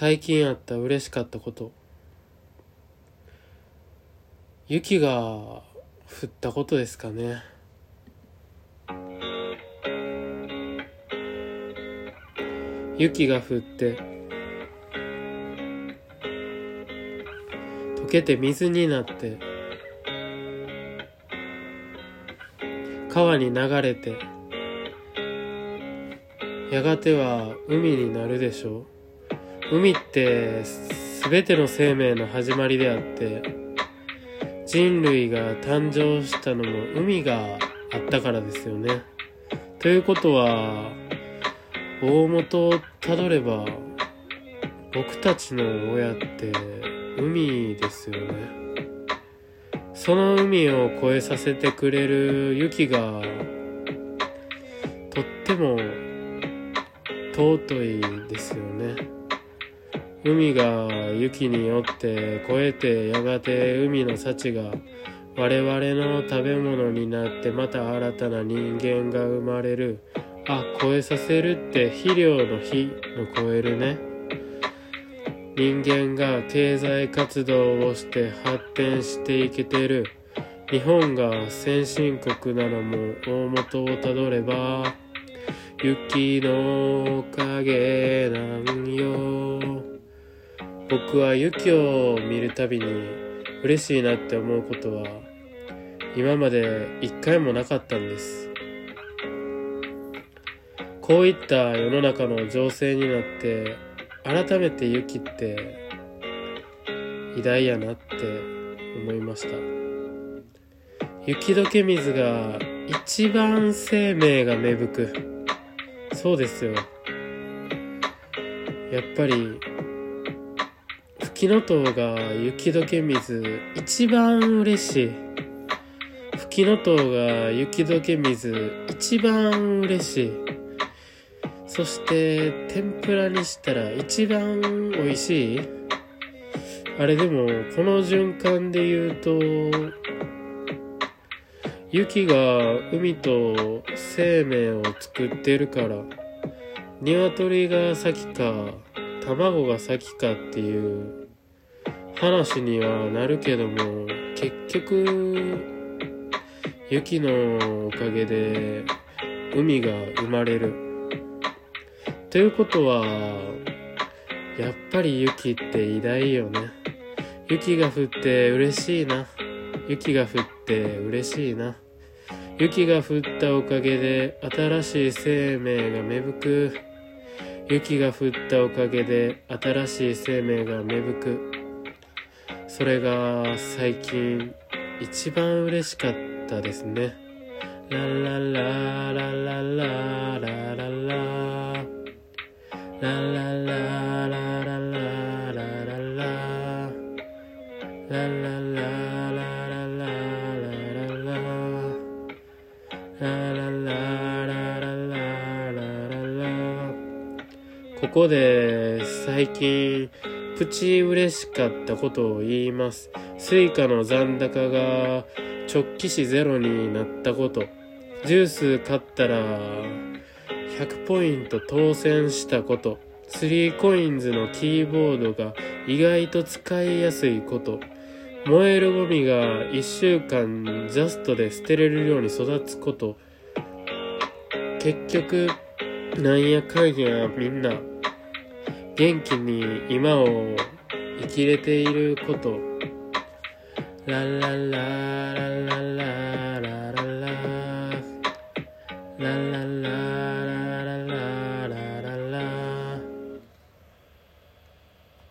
最近あった嬉しかったこと。雪が降ったことですかね。雪が降って溶けて水になって川に流れてやがては海になるでしょう。海って全ての生命の始まりであって人類が誕生したのも海があったからですよね。ということは大元をたどれば僕たちの親って海ですよね。その海を越えさせてくれる雪がとっても尊いですよね海が雪によって越えてやがて海の幸が我々の食べ物になってまた新たな人間が生まれる。あ超えさせるって肥料の火の超えるね。人間が経済活動をして発展していけてる。日本が先進国なのも大元をたどれば雪のおかげなんよ。僕は雪を見るたびに嬉しいなって思うことは今まで一回もなかったんです。こういった世の中の情勢になって改めて雪って偉大やなって思いました。雪解け水が一番生命が芽吹く。そうですよ。やっぱり、フキノトウが雪解け水一番嬉しい。フキノトウが雪解け水一番嬉しい。そして天ぷらにしたら一番美味しいあれでもこの循環で言うと雪が海と生命を作ってるから鶏が先か卵が先かっていう話にはなるけども結局雪のおかげで海が生まれるということはやっぱり雪って偉大よね雪が降って嬉しいな雪が降って嬉しいな。雪が降ったおかげで新しい生命が芽吹く。雪が降ったおかげで新しい生命が芽吹く。それが最近一番嬉しかったですね。ララララララララララ。ララララララララ。ララここで最近プチ嬉しかったことを言います。スイカの残高がちょっきしゼロになったこと。ジュース買ったら100ポイント当選したこと。3コインズのキーボードが意外と使いやすいこと。燃えるゴミが1週間ジャストで捨てれるように育つこと。結局、なんやかんやみんな元気に今を生きれていること。ララララララララ。ラララ